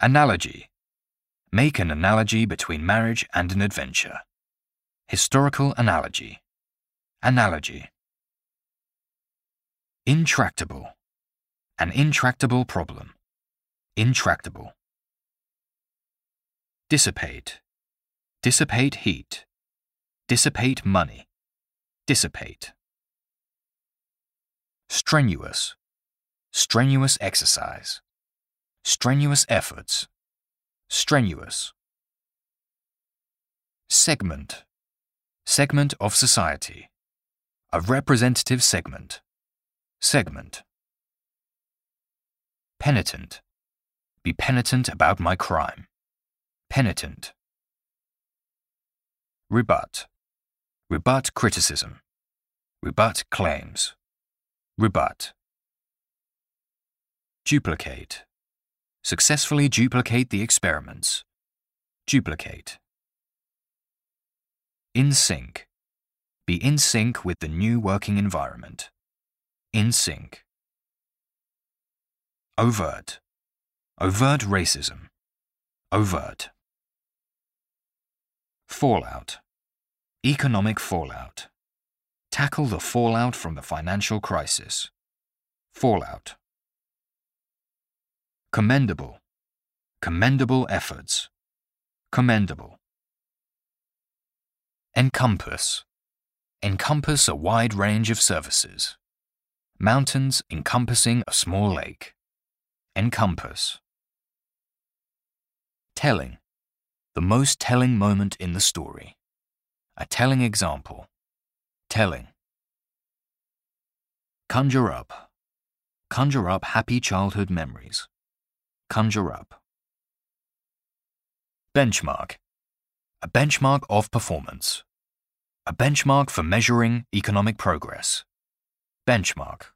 Analogy. Make an analogy between marriage and an adventure. Historical analogy. Analogy. Intractable. An intractable problem. Intractable. Dissipate. Dissipate heat. Dissipate money. Dissipate. Strenuous. Strenuous exercise. Strenuous efforts. Strenuous. Segment. Segment of society. A representative segment. Segment. Penitent. Be penitent about my crime. Penitent. Rebut. Rebut criticism. Rebut claims. Rebut. Duplicate. Successfully duplicate the experiments. Duplicate. In sync. Be in sync with the new working environment. In sync. Overt. Overt racism. Overt. Fallout. Economic fallout. Tackle the fallout from the financial crisis. Fallout. Commendable. Commendable efforts. Commendable. Encompass. Encompass a wide range of services. Mountains encompassing a small lake. Encompass. Telling. The most telling moment in the story. A telling example. Telling. Conjure up. Conjure up happy childhood memories. Conjure up. Benchmark. A benchmark of performance. A benchmark for measuring economic progress. Benchmark.